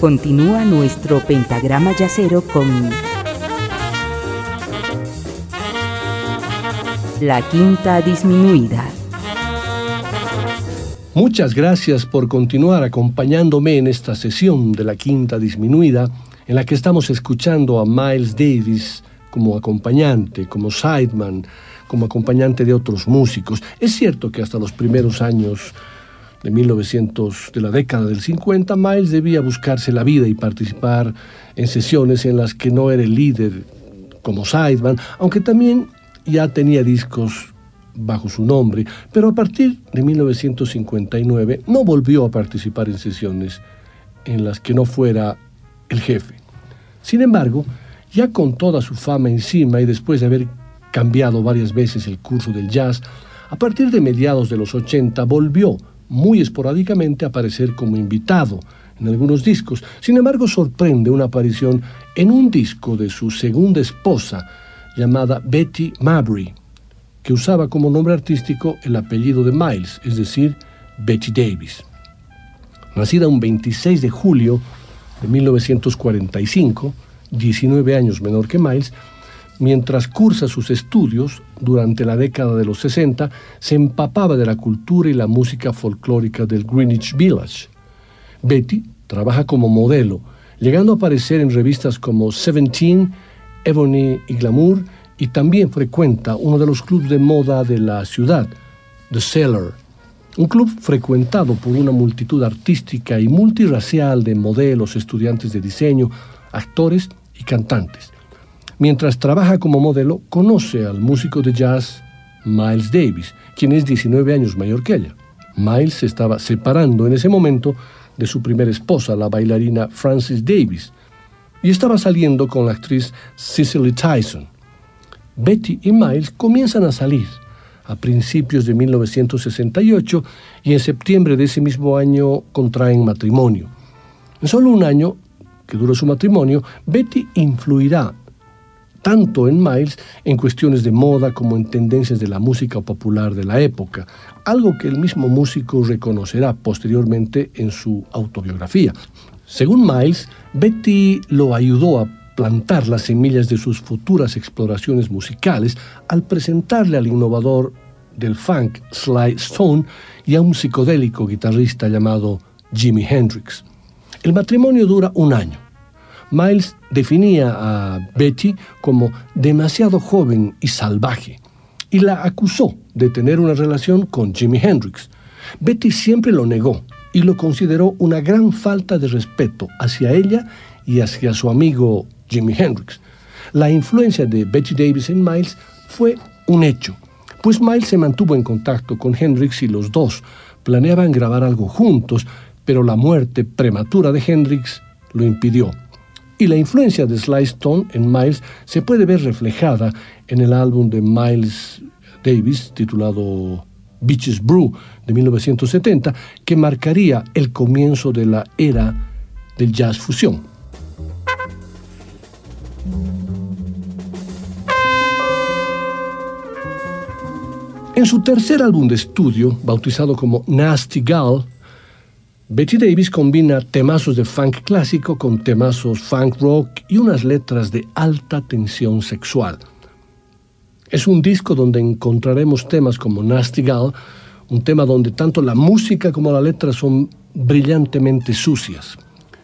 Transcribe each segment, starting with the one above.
Continúa nuestro pentagrama yacero con la quinta disminuida. Muchas gracias por continuar acompañándome en esta sesión de la quinta disminuida en la que estamos escuchando a Miles Davis como acompañante, como sideman, como acompañante de otros músicos. Es cierto que hasta los primeros años de 1900, de la década del 50, Miles debía buscarse la vida y participar en sesiones en las que no era el líder como sideman, aunque también ya tenía discos bajo su nombre, pero a partir de 1959 no volvió a participar en sesiones en las que no fuera el jefe. Sin embargo, ya con toda su fama encima y después de haber cambiado varias veces el curso del jazz, a partir de mediados de los 80 volvió muy esporádicamente aparecer como invitado en algunos discos. Sin embargo, sorprende una aparición en un disco de su segunda esposa, llamada Betty Mabry, que usaba como nombre artístico el apellido de Miles, es decir, Betty Davis. Nacida un 26 de julio de 1945, 19 años menor que Miles, mientras cursa sus estudios durante la década de los 60, se empapaba de la cultura y la música folclórica del Greenwich Village. Betty trabaja como modelo, llegando a aparecer en revistas como Seventeen, Ebony y Glamour, y también frecuenta uno de los clubes de moda de la ciudad, The Cellar, un club frecuentado por una multitud artística y multirracial de modelos, estudiantes de diseño, actores y cantantes. Mientras trabaja como modelo, conoce al músico de jazz Miles Davis, quien es 19 años mayor que ella. Miles se estaba separando en ese momento de su primera esposa, la bailarina Frances Davis, y estaba saliendo con la actriz Cicely Tyson. Betty y Miles comienzan a salir a principios de 1968 y en septiembre de ese mismo año contraen matrimonio. En solo un año que dura su matrimonio, Betty influirá tanto en Miles en cuestiones de moda como en tendencias de la música popular de la época, algo que el mismo músico reconocerá posteriormente en su autobiografía. Según Miles, Betty lo ayudó a plantar las semillas de sus futuras exploraciones musicales al presentarle al innovador del funk Sly Stone y a un psicodélico guitarrista llamado Jimi Hendrix. El matrimonio dura un año. Miles definía a Betty como demasiado joven y salvaje y la acusó de tener una relación con Jimi Hendrix. Betty siempre lo negó y lo consideró una gran falta de respeto hacia ella y hacia su amigo Jimi Hendrix. La influencia de Betty Davis en Miles fue un hecho, pues Miles se mantuvo en contacto con Hendrix y los dos planeaban grabar algo juntos, pero la muerte prematura de Hendrix lo impidió y la influencia de Sly Stone en Miles se puede ver reflejada en el álbum de Miles Davis titulado Beaches Brew de 1970, que marcaría el comienzo de la era del jazz fusión. En su tercer álbum de estudio, bautizado como Nasty Gal, Betty Davis combina temazos de funk clásico con temazos funk rock y unas letras de alta tensión sexual. Es un disco donde encontraremos temas como Nasty Gal, un tema donde tanto la música como la letra son brillantemente sucias.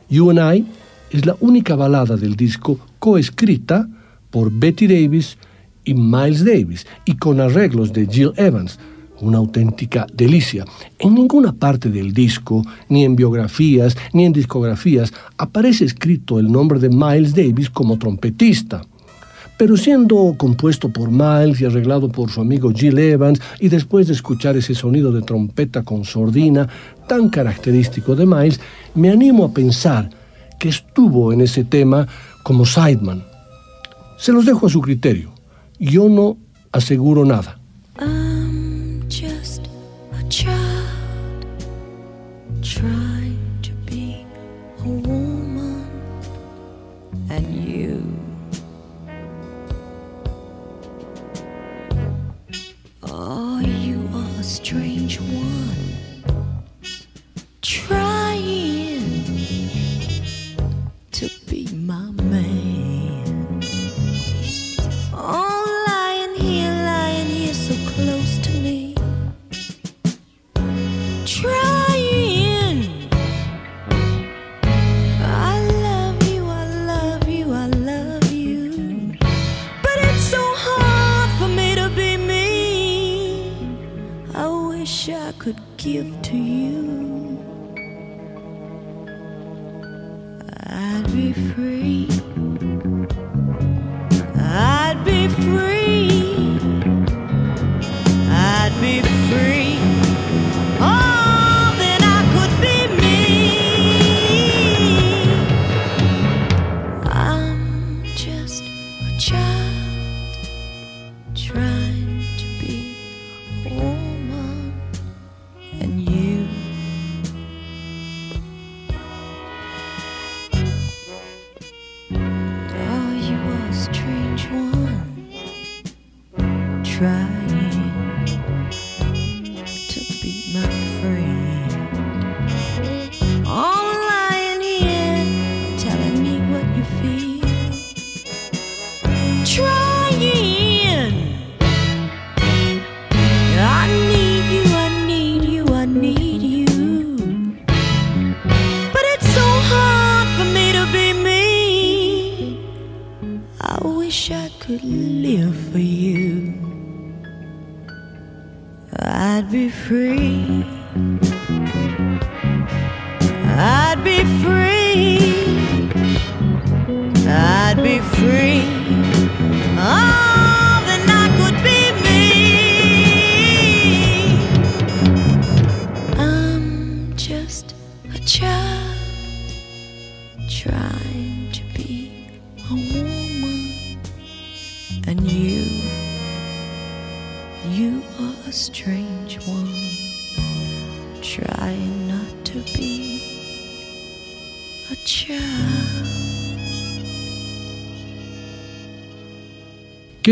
You and I es la única balada del disco coescrita por Betty Davis y Miles Davis y con arreglos de Jill Evans, una auténtica delicia. En ninguna parte del disco, ni en biografías, ni en discografías, aparece escrito el nombre de Miles Davis como trompetista. Pero siendo compuesto por Miles y arreglado por su amigo Jill Evans, y después de escuchar ese sonido de trompeta con sordina tan característico de Miles, me animo a pensar que estuvo en ese tema como sideman. Se los dejo a su criterio. Yo no aseguro nada.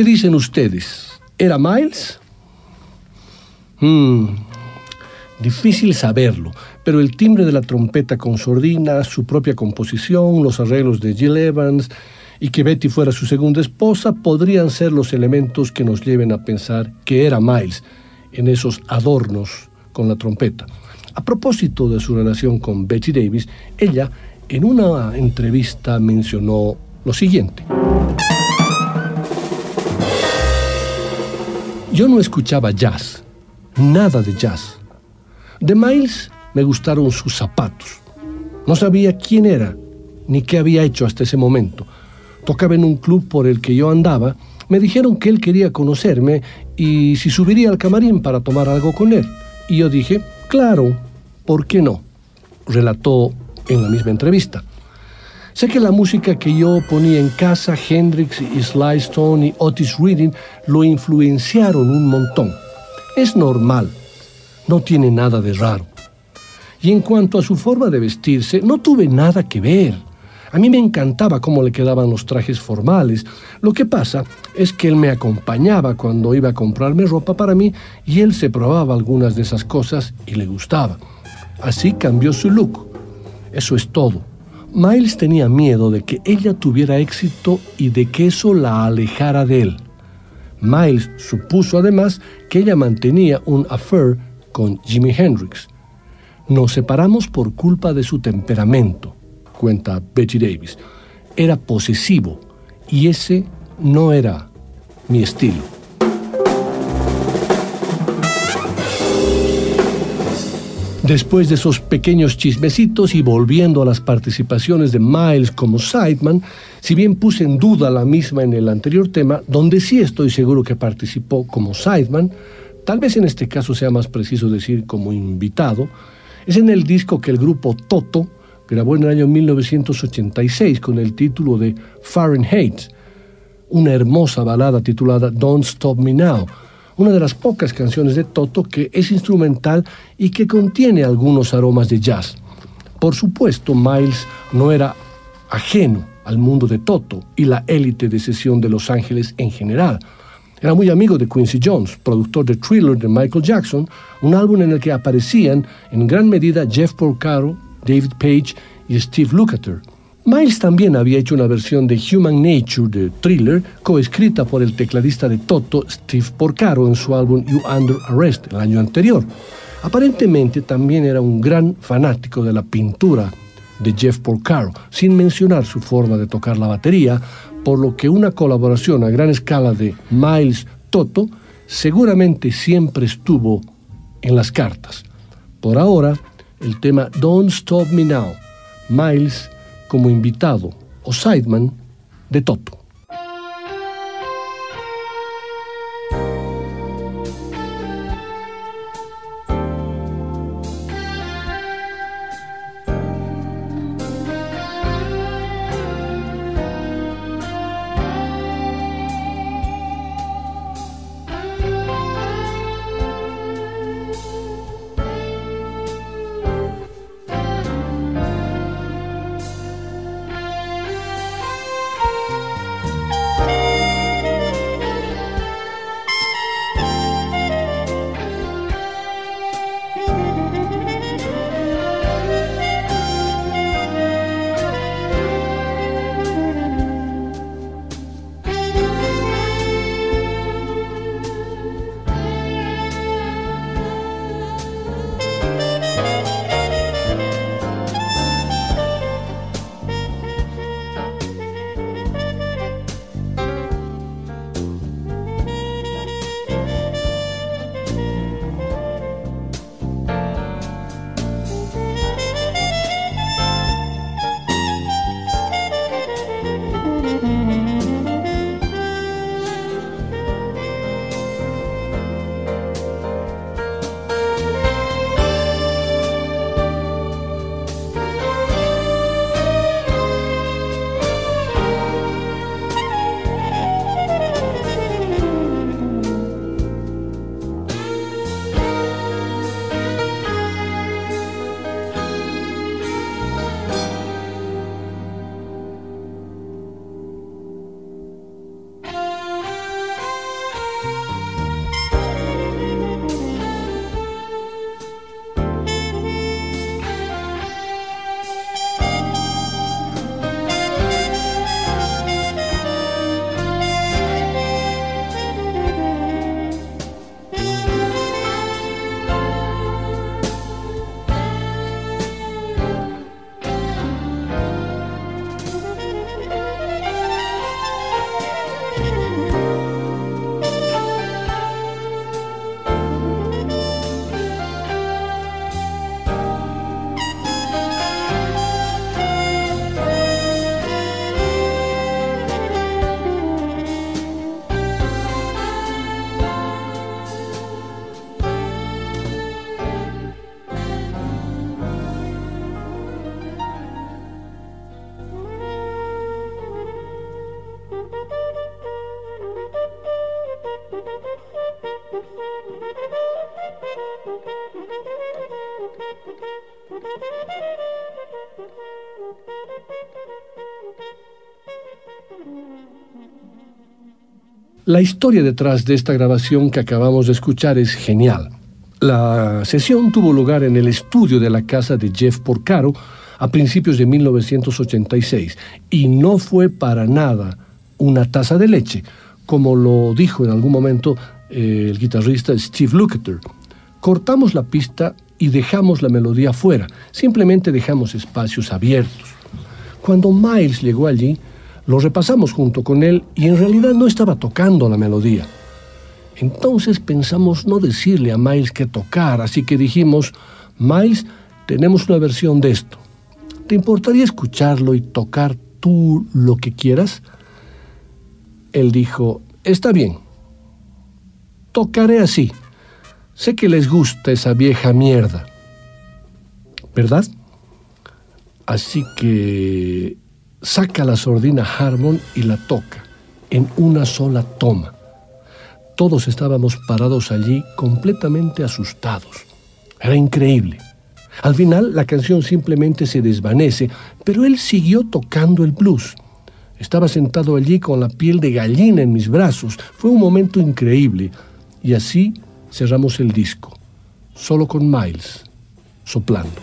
¿Qué dicen ustedes? ¿Era Miles? Hmm, difícil saberlo, pero el timbre de la trompeta con sordina, su propia composición, los arreglos de Jill Evans y que Betty fuera su segunda esposa podrían ser los elementos que nos lleven a pensar que era Miles en esos adornos con la trompeta. A propósito de su relación con Betty Davis, ella en una entrevista mencionó lo siguiente. Yo no escuchaba jazz, nada de jazz. De Miles me gustaron sus zapatos. No sabía quién era ni qué había hecho hasta ese momento. Tocaba en un club por el que yo andaba. Me dijeron que él quería conocerme y si subiría al camarín para tomar algo con él. Y yo dije, claro, ¿por qué no? Relató en la misma entrevista. Sé que la música que yo ponía en casa, Hendrix y Sly Stone y Otis Reading, lo influenciaron un montón. Es normal, no tiene nada de raro. Y en cuanto a su forma de vestirse, no tuve nada que ver. A mí me encantaba cómo le quedaban los trajes formales. Lo que pasa es que él me acompañaba cuando iba a comprarme ropa para mí y él se probaba algunas de esas cosas y le gustaba. Así cambió su look. Eso es todo. Miles tenía miedo de que ella tuviera éxito y de que eso la alejara de él. Miles supuso además que ella mantenía un affair con Jimi Hendrix. Nos separamos por culpa de su temperamento, cuenta Betty Davis. Era posesivo y ese no era mi estilo. Después de esos pequeños chismecitos y volviendo a las participaciones de Miles como Sideman, si bien puse en duda la misma en el anterior tema, donde sí estoy seguro que participó como Sideman, tal vez en este caso sea más preciso decir como invitado, es en el disco que el grupo Toto grabó en el año 1986 con el título de Fahrenheit, una hermosa balada titulada Don't Stop Me Now, una de las pocas canciones de Toto que es instrumental y que contiene algunos aromas de jazz. Por supuesto, Miles no era ajeno al mundo de Toto y la élite de sesión de Los Ángeles en general. Era muy amigo de Quincy Jones, productor de Thriller de Michael Jackson, un álbum en el que aparecían en gran medida Jeff Porcaro, David Page y Steve Lukather. Miles también había hecho una versión de Human Nature de Thriller, coescrita por el tecladista de Toto, Steve Porcaro, en su álbum You Under Arrest el año anterior. Aparentemente también era un gran fanático de la pintura de Jeff Porcaro, sin mencionar su forma de tocar la batería, por lo que una colaboración a gran escala de Miles Toto seguramente siempre estuvo en las cartas. Por ahora, el tema Don't Stop Me Now, Miles como invitado o sideman de Toto. La historia detrás de esta grabación que acabamos de escuchar es genial. La sesión tuvo lugar en el estudio de la casa de Jeff Porcaro a principios de 1986 y no fue para nada una taza de leche, como lo dijo en algún momento eh, el guitarrista Steve Lukather. Cortamos la pista y dejamos la melodía fuera, simplemente dejamos espacios abiertos. Cuando Miles llegó allí, lo repasamos junto con él y en realidad no estaba tocando la melodía. Entonces pensamos no decirle a Miles que tocar, así que dijimos, Miles, tenemos una versión de esto. ¿Te importaría escucharlo y tocar tú lo que quieras? Él dijo, está bien, tocaré así. Sé que les gusta esa vieja mierda. ¿Verdad? Así que saca la sordina Harmon y la toca en una sola toma. Todos estábamos parados allí completamente asustados. Era increíble. Al final la canción simplemente se desvanece, pero él siguió tocando el blues. Estaba sentado allí con la piel de gallina en mis brazos. Fue un momento increíble. Y así cerramos el disco, solo con Miles, soplando.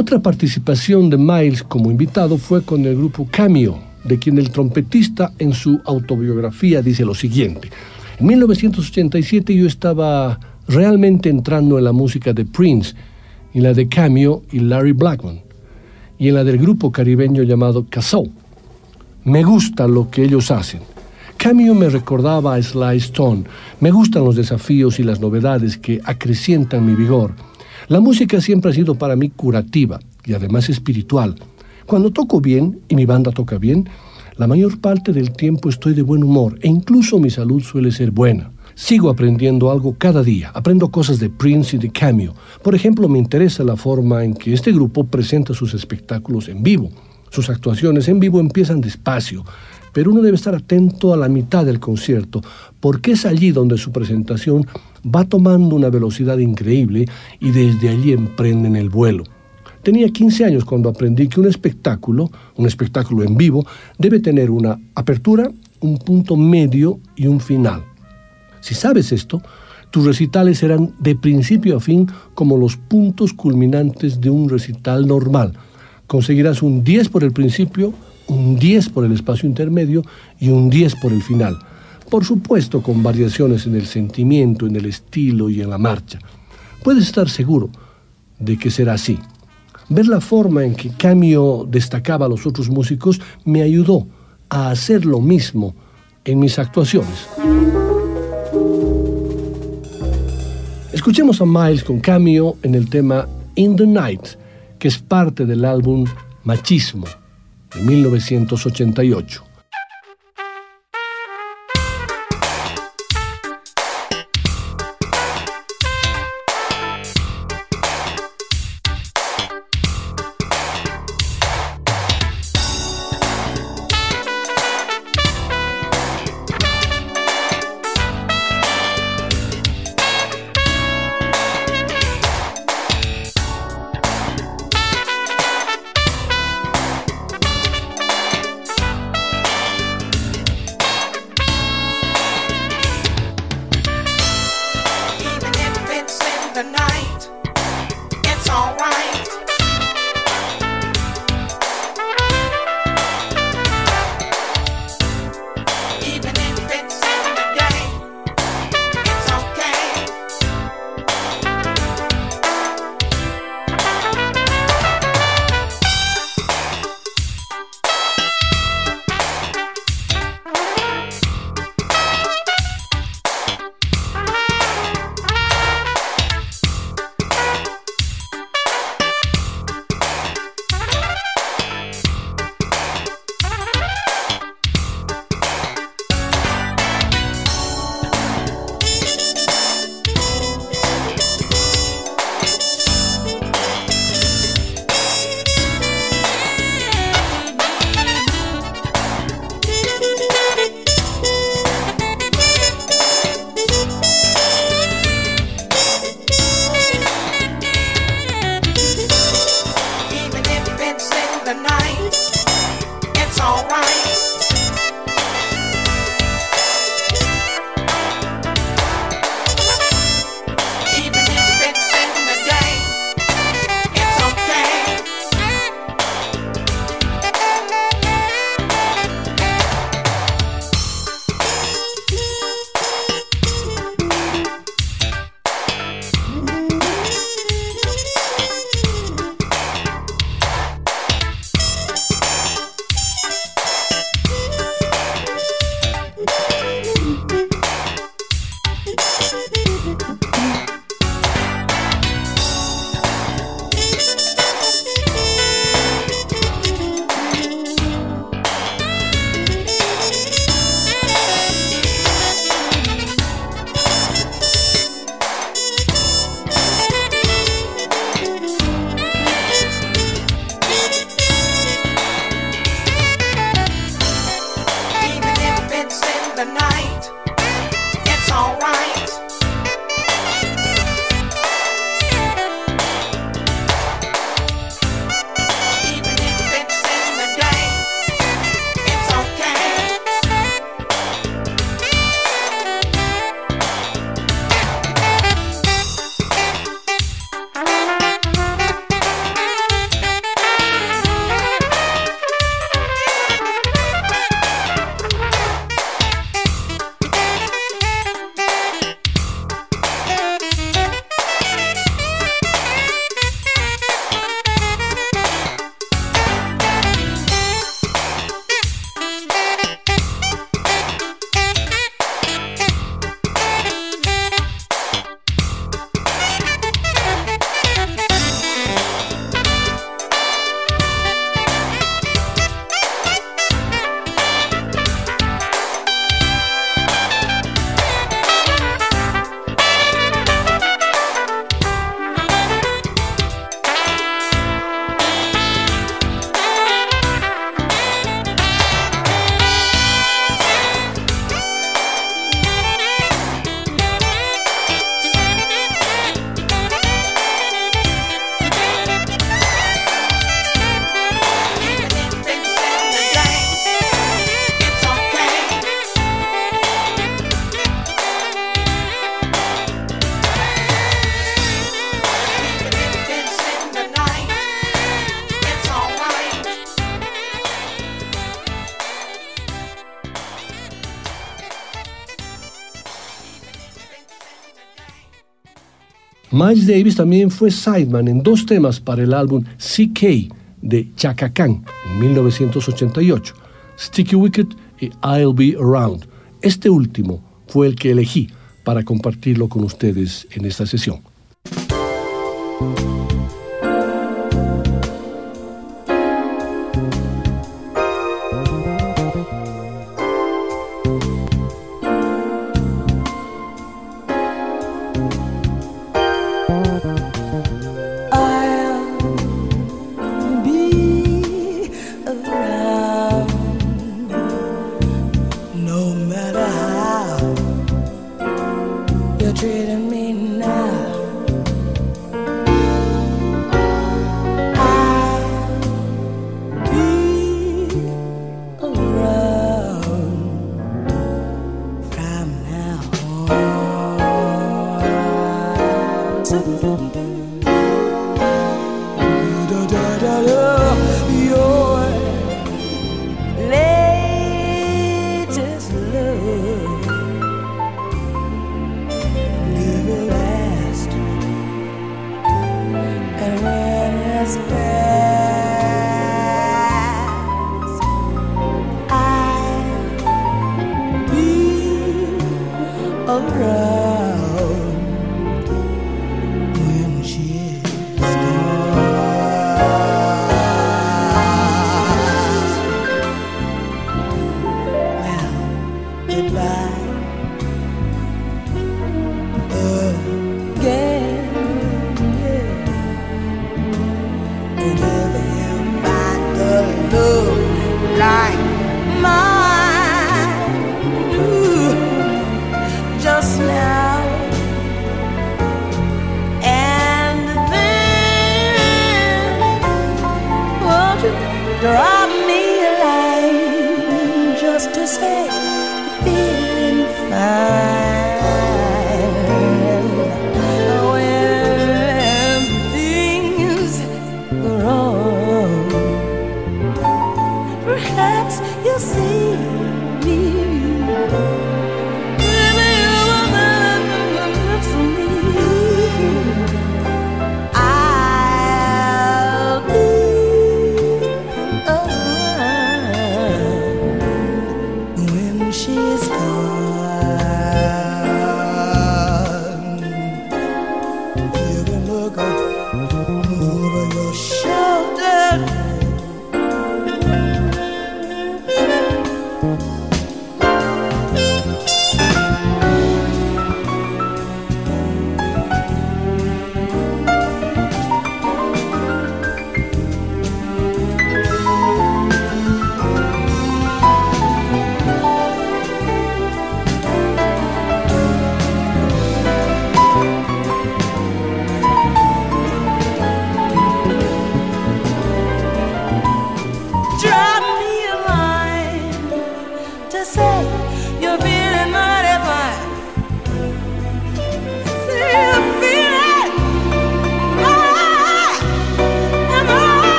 Otra participación de Miles como invitado fue con el grupo Cameo, de quien el trompetista en su autobiografía dice lo siguiente. En 1987 yo estaba realmente entrando en la música de Prince, en la de Cameo y Larry Blackman, y en la del grupo caribeño llamado Casau. Me gusta lo que ellos hacen. Cameo me recordaba a Sly Stone. Me gustan los desafíos y las novedades que acrecientan mi vigor. La música siempre ha sido para mí curativa y además espiritual. Cuando toco bien y mi banda toca bien, la mayor parte del tiempo estoy de buen humor e incluso mi salud suele ser buena. Sigo aprendiendo algo cada día. Aprendo cosas de Prince y de Cameo. Por ejemplo, me interesa la forma en que este grupo presenta sus espectáculos en vivo. Sus actuaciones en vivo empiezan despacio, pero uno debe estar atento a la mitad del concierto, porque es allí donde su presentación va tomando una velocidad increíble y desde allí emprenden el vuelo. Tenía 15 años cuando aprendí que un espectáculo, un espectáculo en vivo, debe tener una apertura, un punto medio y un final. Si sabes esto, tus recitales serán de principio a fin como los puntos culminantes de un recital normal. Conseguirás un 10 por el principio, un 10 por el espacio intermedio y un 10 por el final. Por supuesto con variaciones en el sentimiento, en el estilo y en la marcha. Puedes estar seguro de que será así. Ver la forma en que Camio destacaba a los otros músicos me ayudó a hacer lo mismo en mis actuaciones. Escuchemos a Miles con Cameo en el tema In the Night, que es parte del álbum Machismo de 1988. Miles Davis también fue sideman en dos temas para el álbum CK de Chaka Khan en 1988, Sticky Wicket y I'll Be Around. Este último fue el que elegí para compartirlo con ustedes en esta sesión.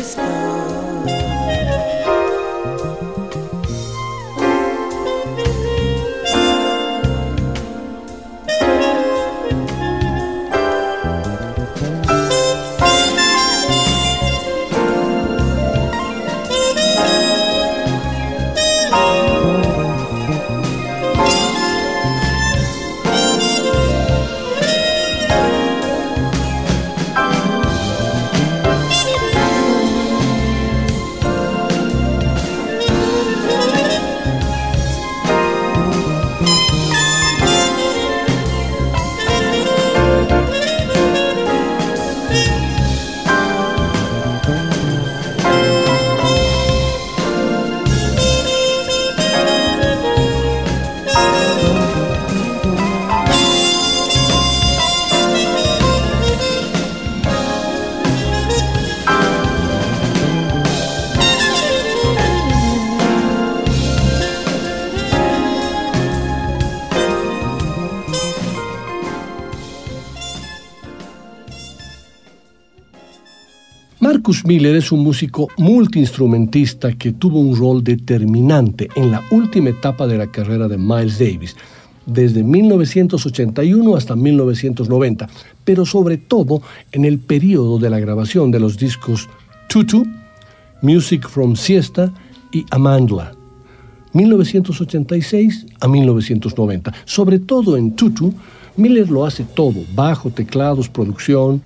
is. Marcus Miller es un músico multiinstrumentista que tuvo un rol determinante en la última etapa de la carrera de Miles Davis, desde 1981 hasta 1990, pero sobre todo en el periodo de la grabación de los discos Tutu, Music from Siesta y Amandla, 1986 a 1990. Sobre todo en Tutu, Miller lo hace todo, bajo, teclados, producción,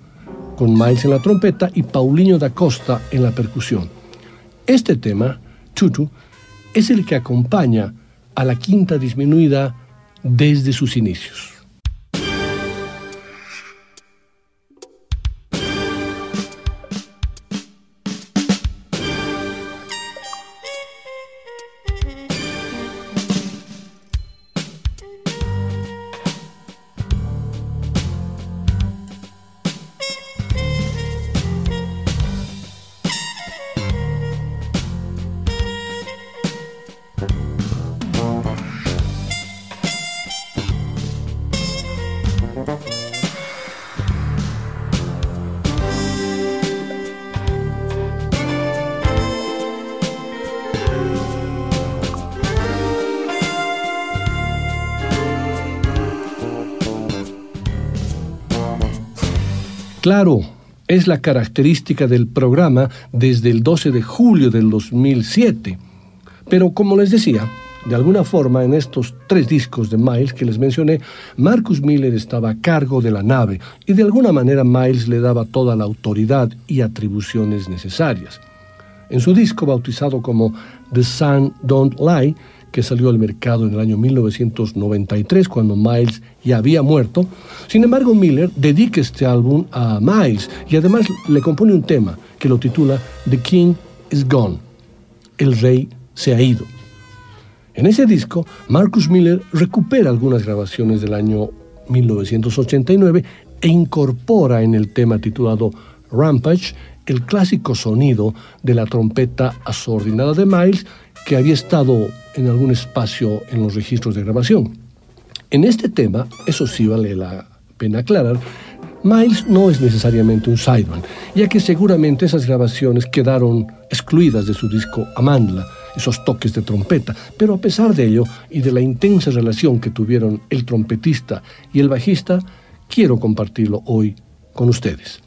con Miles en la trompeta y Paulinho da Costa en la percusión. Este tema, Tutu, es el que acompaña a la quinta disminuida desde sus inicios. Claro, es la característica del programa desde el 12 de julio del 2007. Pero como les decía, de alguna forma en estos tres discos de Miles que les mencioné, Marcus Miller estaba a cargo de la nave y de alguna manera Miles le daba toda la autoridad y atribuciones necesarias. En su disco bautizado como The Sun Don't Lie, que salió al mercado en el año 1993, cuando Miles ya había muerto. Sin embargo, Miller dedica este álbum a Miles y además le compone un tema que lo titula The King is Gone. El rey se ha ido. En ese disco, Marcus Miller recupera algunas grabaciones del año 1989 e incorpora en el tema titulado Rampage el clásico sonido de la trompeta asordinada de Miles que había estado en algún espacio en los registros de grabación. En este tema, eso sí vale la pena aclarar, Miles no es necesariamente un sideman, ya que seguramente esas grabaciones quedaron excluidas de su disco Amandla, esos toques de trompeta, pero a pesar de ello y de la intensa relación que tuvieron el trompetista y el bajista, quiero compartirlo hoy con ustedes.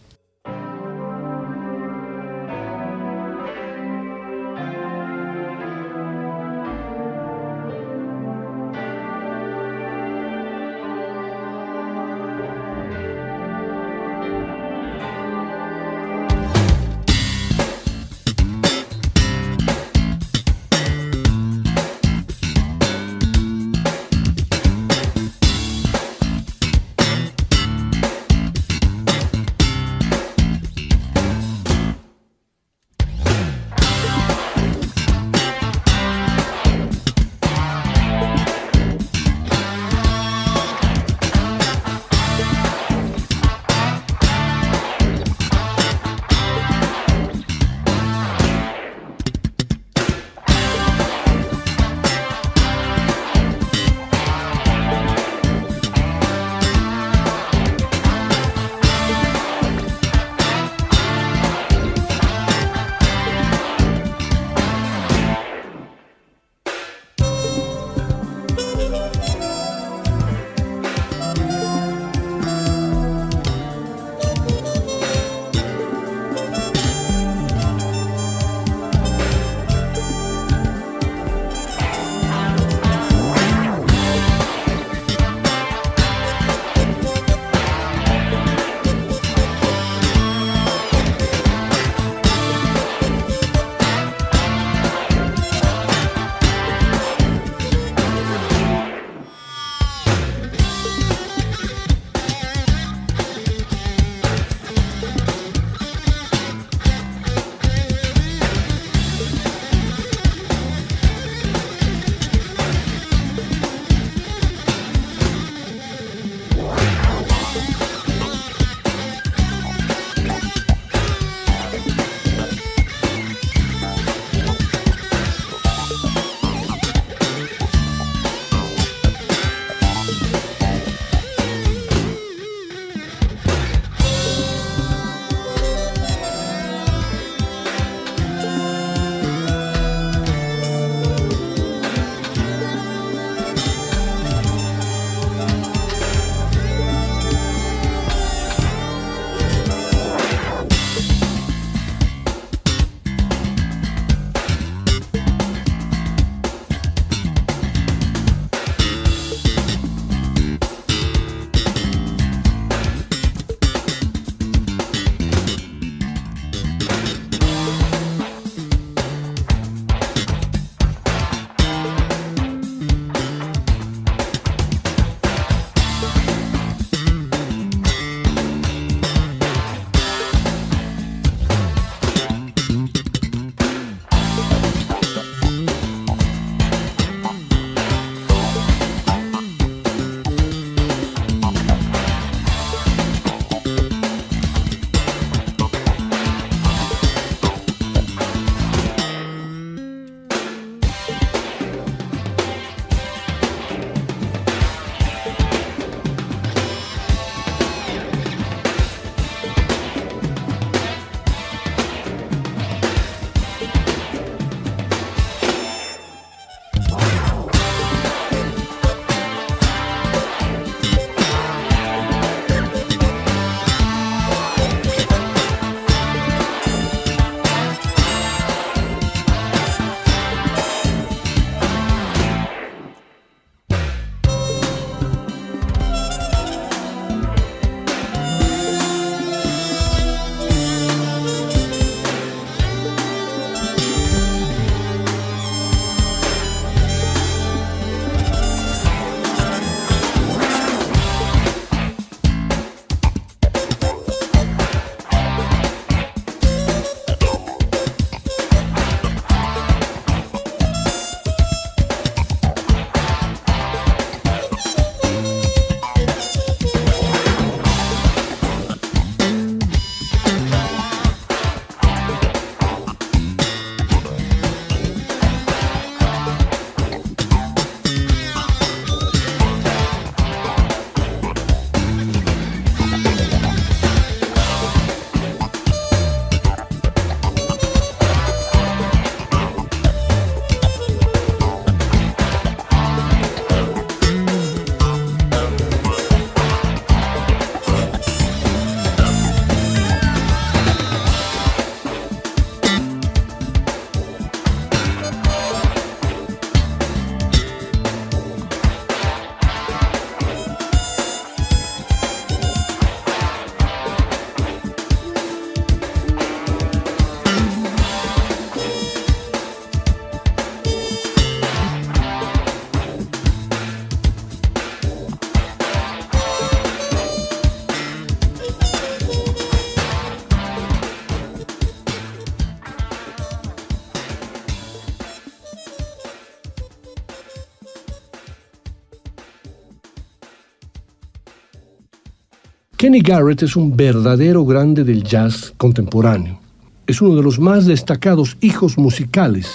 Kenny Garrett es un verdadero grande del jazz contemporáneo. Es uno de los más destacados hijos musicales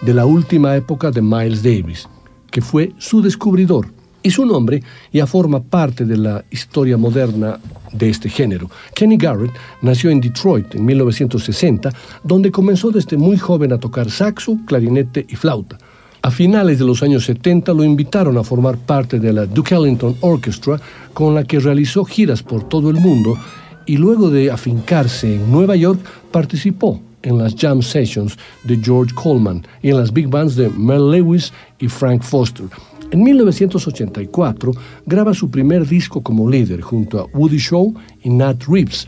de la última época de Miles Davis, que fue su descubridor. Y su nombre ya forma parte de la historia moderna de este género. Kenny Garrett nació en Detroit en 1960, donde comenzó desde muy joven a tocar saxo, clarinete y flauta. A finales de los años 70 lo invitaron a formar parte de la Duke Ellington Orchestra, con la que realizó giras por todo el mundo y luego de afincarse en Nueva York participó en las jam sessions de George Coleman y en las big bands de Mel Lewis y Frank Foster. En 1984 graba su primer disco como líder junto a Woody Shaw y Nat Reeves,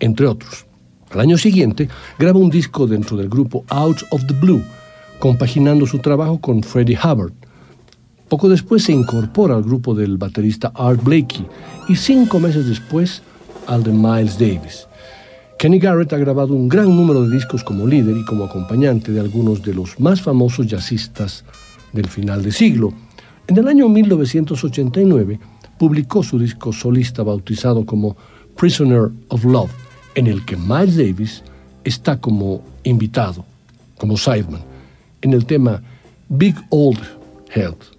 entre otros. Al año siguiente graba un disco dentro del grupo Out of the Blue, compaginando su trabajo con Freddie Hubbard. Poco después se incorpora al grupo del baterista Art Blakey y cinco meses después al de Miles Davis. Kenny Garrett ha grabado un gran número de discos como líder y como acompañante de algunos de los más famosos jazzistas del final de siglo. En el año 1989 publicó su disco solista bautizado como Prisoner of Love, en el que Miles Davis está como invitado, como sideman, en el tema Big Old Head.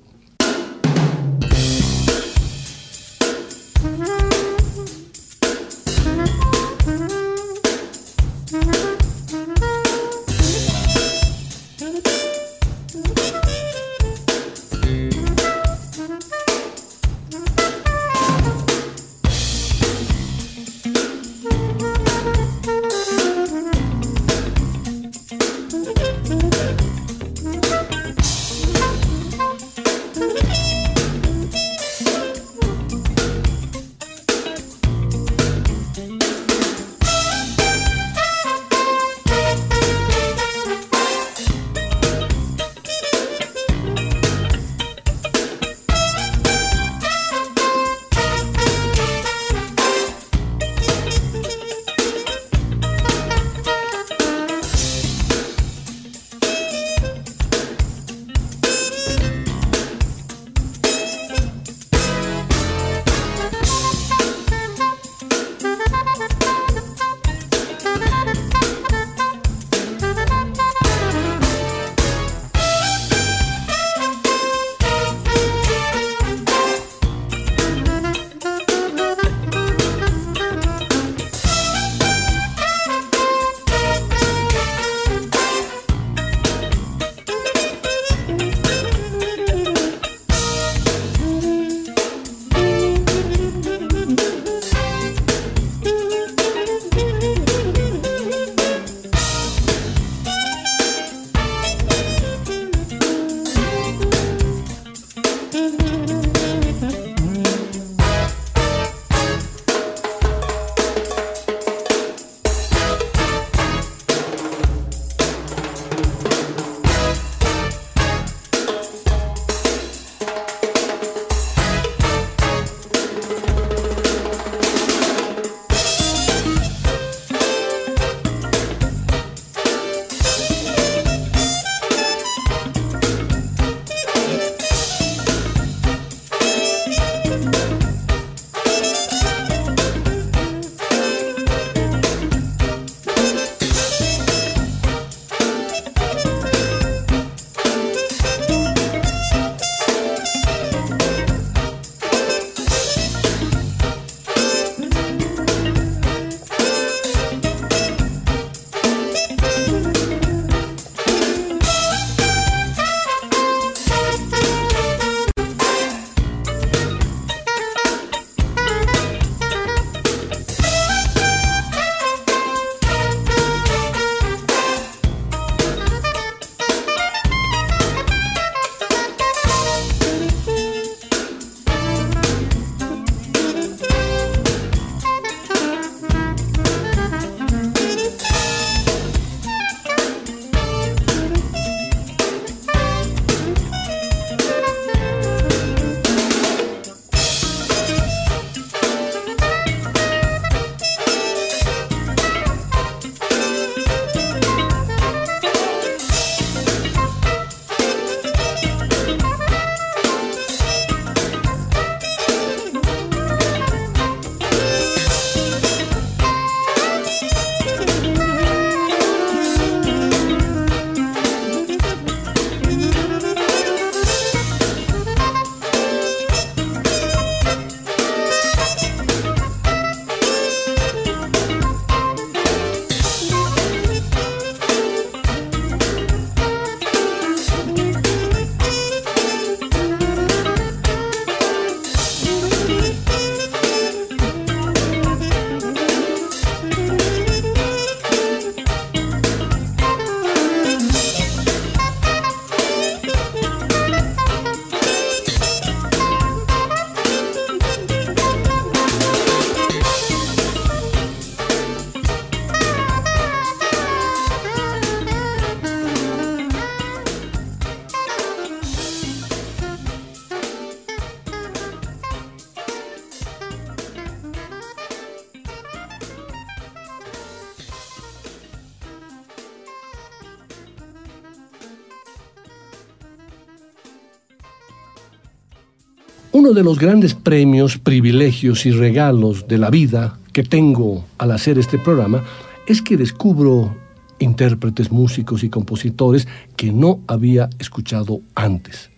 Uno de los grandes premios, privilegios y regalos de la vida que tengo al hacer este programa es que descubro intérpretes, músicos y compositores que no había escuchado antes.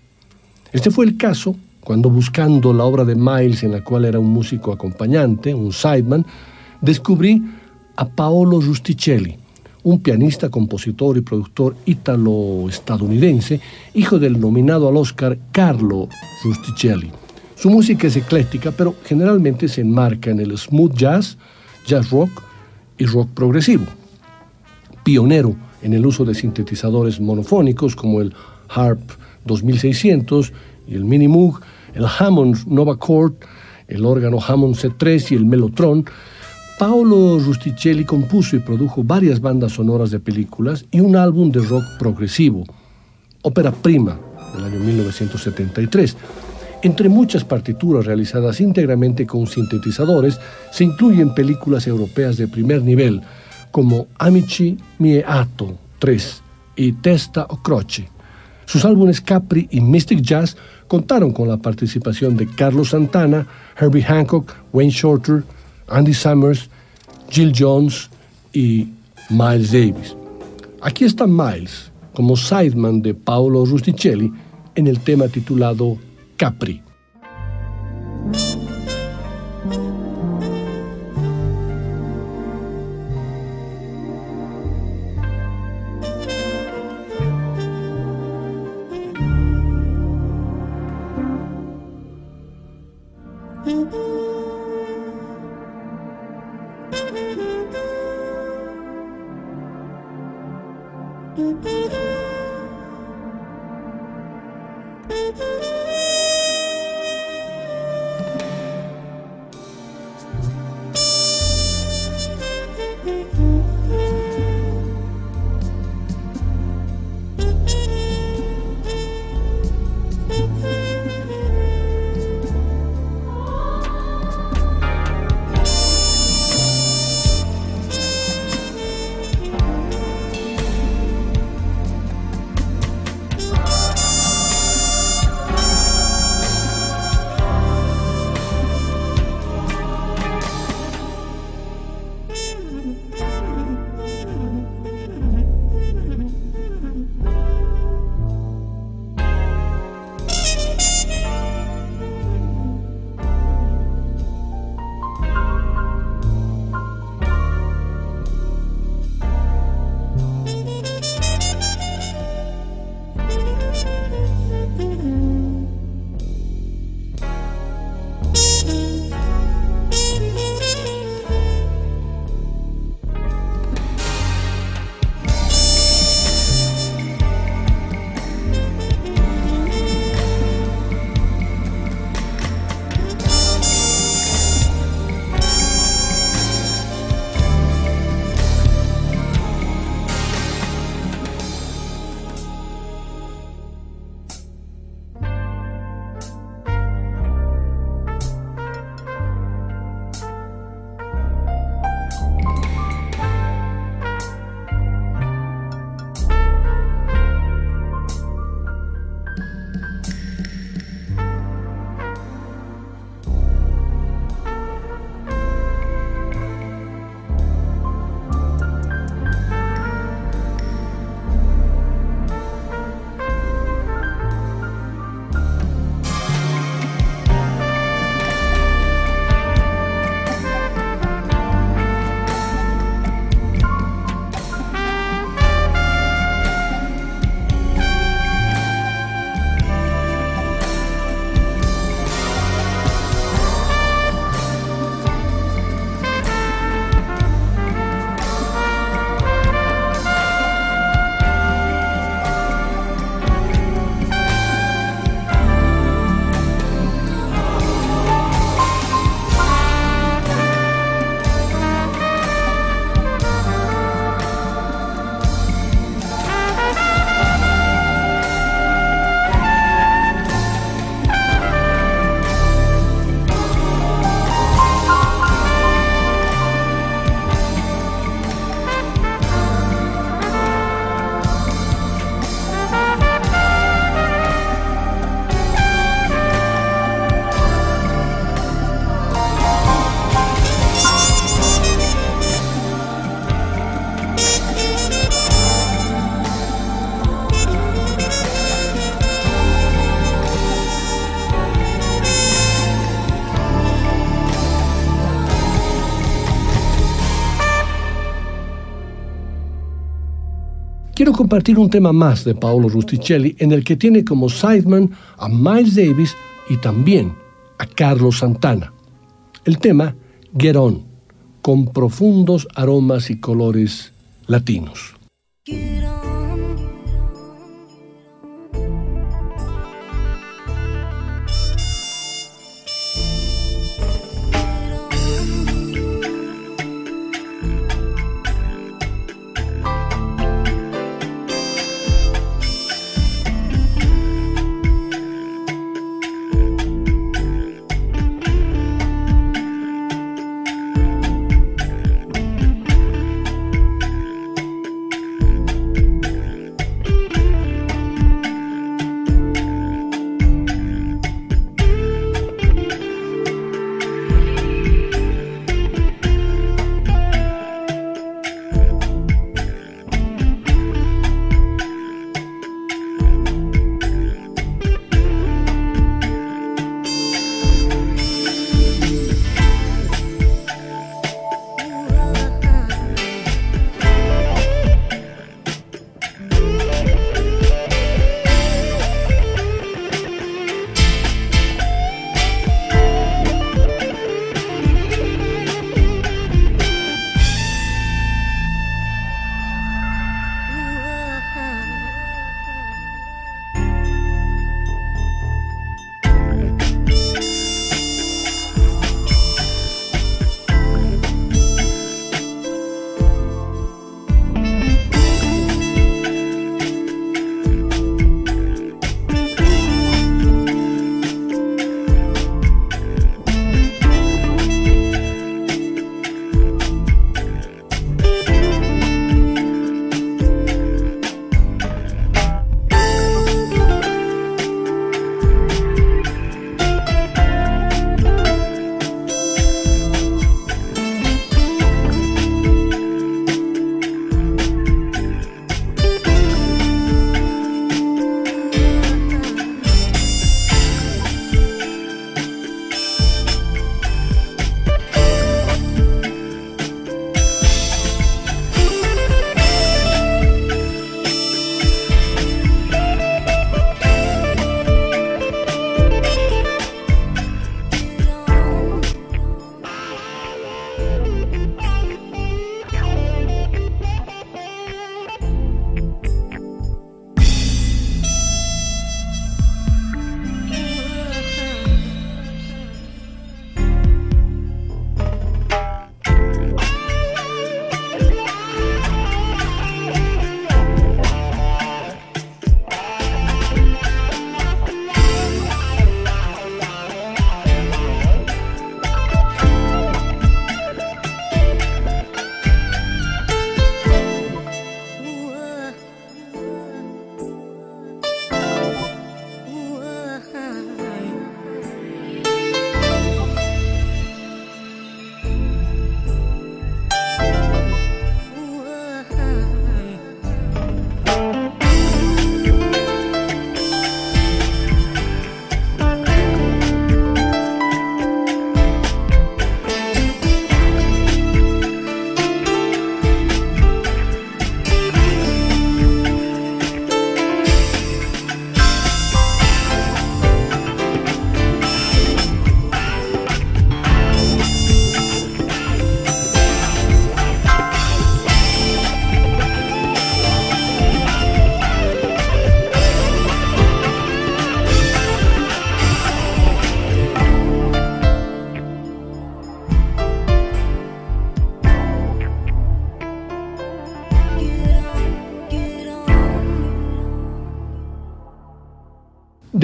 Este fue el caso cuando buscando la obra de Miles en la cual era un músico acompañante, un sideman, descubrí a Paolo Rusticelli, un pianista, compositor y productor ítalo-estadounidense, hijo del nominado al Oscar Carlo Rusticelli. Su música es ecléctica, pero generalmente se enmarca en el smooth jazz, jazz rock y rock progresivo. Pionero en el uso de sintetizadores monofónicos como el Harp 2600 y el Mini Moog, el Hammond Nova Chord, el órgano Hammond C3 y el Mellotron, Paolo Rusticelli compuso y produjo varias bandas sonoras de películas y un álbum de rock progresivo, ópera prima del año 1973. Entre muchas partituras realizadas íntegramente con sintetizadores, se incluyen películas europeas de primer nivel, como Amici Mie Atto 3 y Testa o Croce. Sus álbumes Capri y Mystic Jazz contaron con la participación de Carlos Santana, Herbie Hancock, Wayne Shorter, Andy Summers, Jill Jones y Miles Davis. Aquí está Miles como sideman de Paolo Rusticelli en el tema titulado Capri. Compartir un tema más de Paolo Rusticelli en el que tiene como sideman a Miles Davis y también a Carlos Santana. El tema Get On, con profundos aromas y colores latinos.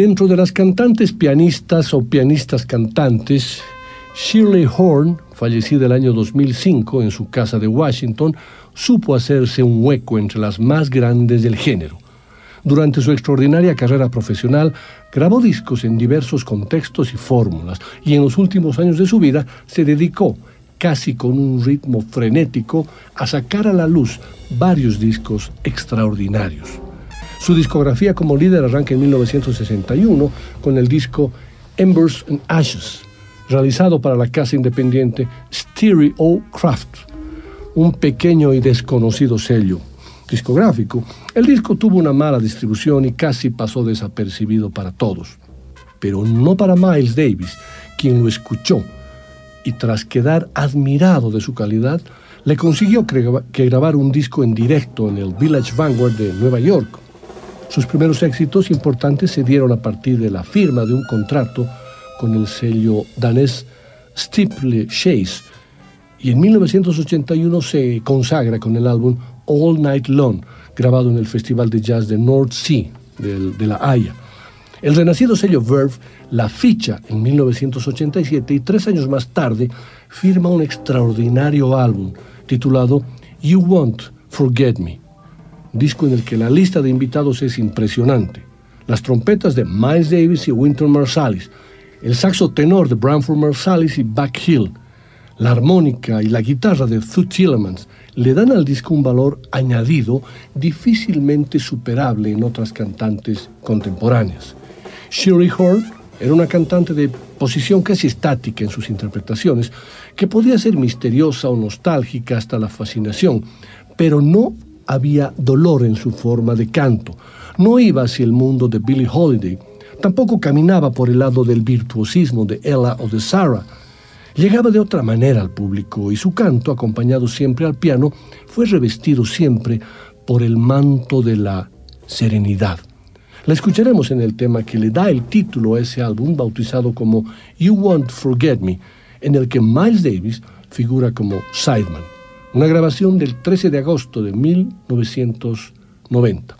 Dentro de las cantantes pianistas o pianistas cantantes, Shirley Horn, fallecida el año 2005 en su casa de Washington, supo hacerse un hueco entre las más grandes del género. Durante su extraordinaria carrera profesional, grabó discos en diversos contextos y fórmulas, y en los últimos años de su vida se dedicó, casi con un ritmo frenético, a sacar a la luz varios discos extraordinarios. Su discografía como líder arranca en 1961 con el disco Embers and Ashes, realizado para la casa independiente Stereo Craft, un pequeño y desconocido sello. discográfico, el disco tuvo una mala distribución y casi pasó desapercibido para todos. Pero no para Miles Davis, quien lo escuchó y tras quedar admirado de su calidad, le consiguió que grabar un disco en directo en el Village Vanguard de Nueva York. Sus primeros éxitos importantes se dieron a partir de la firma de un contrato con el sello danés Stiple Chase y en 1981 se consagra con el álbum All Night Long, grabado en el Festival de Jazz de North Sea de, La Haya. El renacido sello Verve la ficha en 1987 y tres años más tarde firma un extraordinario álbum titulado You Won't Forget Me, disco en el que la lista de invitados es impresionante. Las trompetas de Miles Davis y Winter Marsalis, el saxo tenor de Branford Marsalis y Buck Hill, la armónica y la guitarra de Thud Tillemans le dan al disco un valor añadido difícilmente superable en otras cantantes contemporáneas. Shirley Horn era una cantante de posición casi estática en sus interpretaciones, que podía ser misteriosa o nostálgica hasta la fascinación, pero no había dolor en su forma de canto. No iba hacia el mundo de Billie Holiday, tampoco caminaba por el lado del virtuosismo de Ella o de Sarah. Llegaba de otra manera al público y su canto, acompañado siempre al piano, fue revestido siempre por el manto de la serenidad. La escucharemos en el tema que le da el título a ese álbum bautizado como You Won't Forget Me, en el que Miles Davis figura como Sideman, una grabación del 13 de agosto de 1990.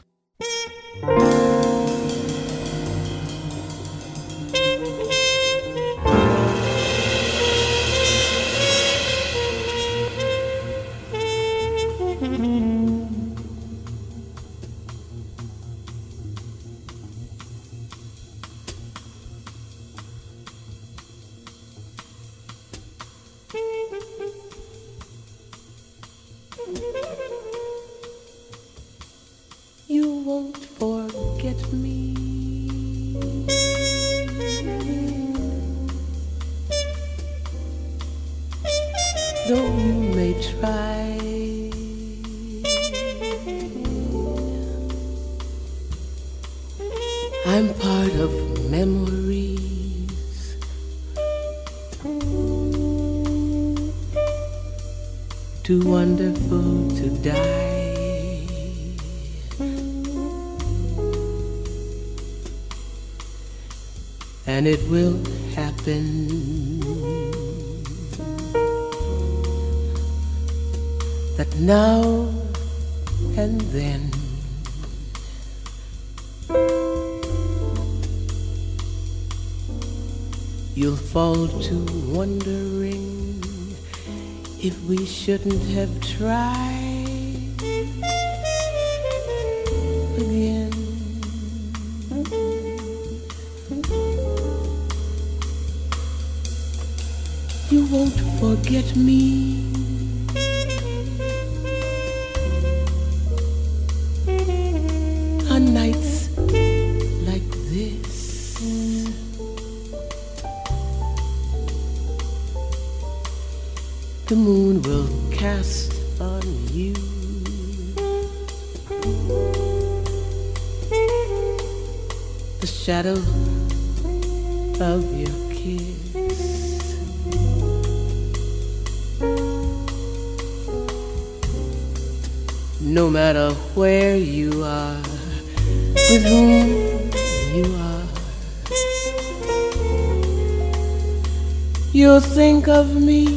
Shouldn't have tried again. You won't forget me. On nights like this. The moon will cast on you. The shadow of your kiss. No matter where you are, with whom you are, you'll think of me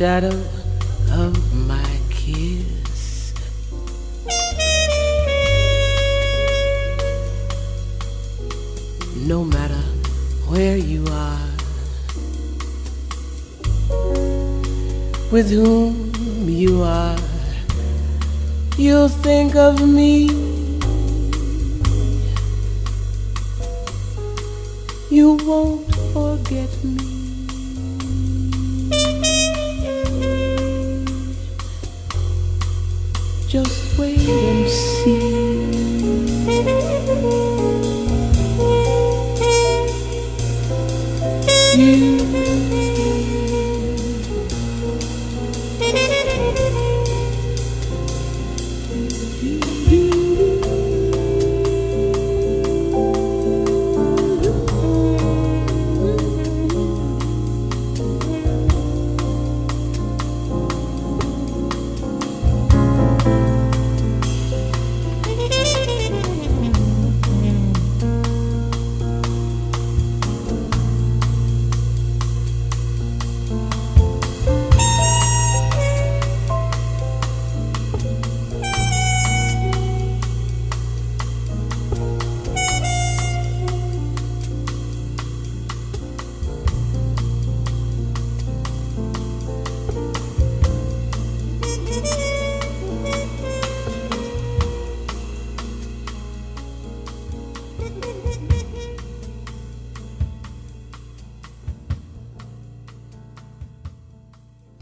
shadow of my kiss. no matter where you are, with whom you are, you'll think of me. You won't forget me. Wait and see.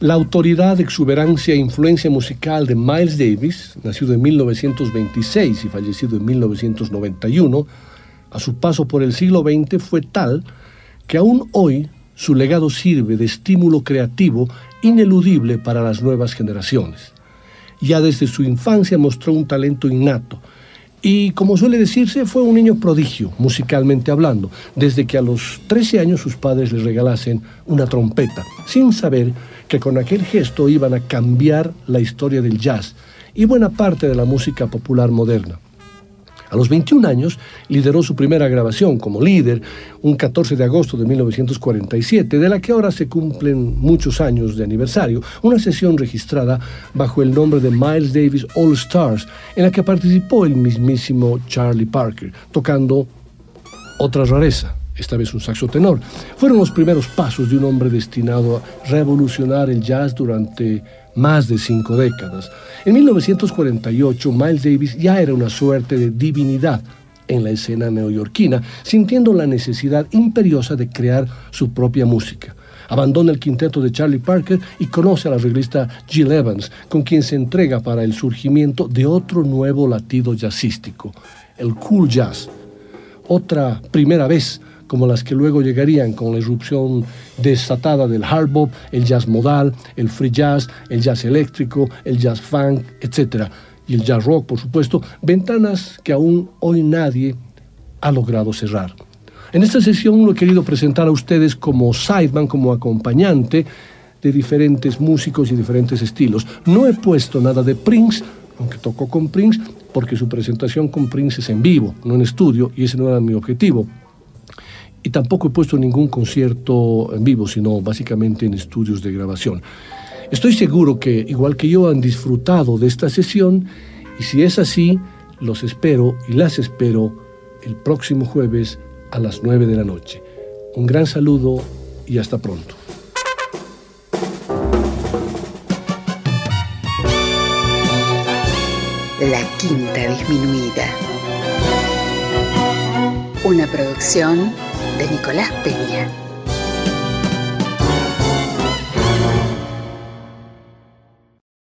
La autoridad, exuberancia e influencia musical de Miles Davis, nacido en 1926 y fallecido en 1991, a su paso por el siglo XX fue tal que aún hoy su legado sirve de estímulo creativo ineludible para las nuevas generaciones. Ya desde su infancia mostró un talento innato y, como suele decirse, fue un niño prodigio, musicalmente hablando, desde que a los 13 años sus padres le regalasen una trompeta, sin saber que con aquel gesto iban a cambiar la historia del jazz y buena parte de la música popular moderna. A los 21 años lideró su primera grabación como líder un 14 de agosto de 1947, de la que ahora se cumplen muchos años de aniversario, una sesión registrada bajo el nombre de Miles Davis All Stars, en la que participó el mismísimo Charlie Parker, tocando otra rareza, esta vez un saxo tenor. Fueron los primeros pasos de un hombre destinado a revolucionar el jazz durante más de cinco décadas. En 1948, Miles Davis ya era una suerte de divinidad en la escena neoyorquina, sintiendo la necesidad imperiosa de crear su propia música. Abandona el quinteto de Charlie Parker y conoce a la arreglista Jill Evans, con quien se entrega para el surgimiento de otro nuevo latido jazzístico, el cool jazz. Otra primera vez como las que luego llegarían con la irrupción desatada del hard bop, el jazz modal, el free jazz, el jazz eléctrico, el jazz funk, etc. Y el jazz rock, por supuesto, ventanas que aún hoy nadie ha logrado cerrar. En esta sesión lo he querido presentar a ustedes como sideman, como acompañante de diferentes músicos y diferentes estilos. No he puesto nada de Prince, aunque tocó con Prince, porque su presentación con Prince es en vivo, no en estudio, y ese no era mi objetivo y tampoco he puesto ningún concierto en vivo, sino básicamente en estudios de grabación. Estoy seguro que, igual que yo, han disfrutado de esta sesión y si es así, los espero y las espero el próximo jueves a las 9 de la noche. Un gran saludo y hasta pronto. La Quinta Disminuida. Una producción de Nicolás Peña.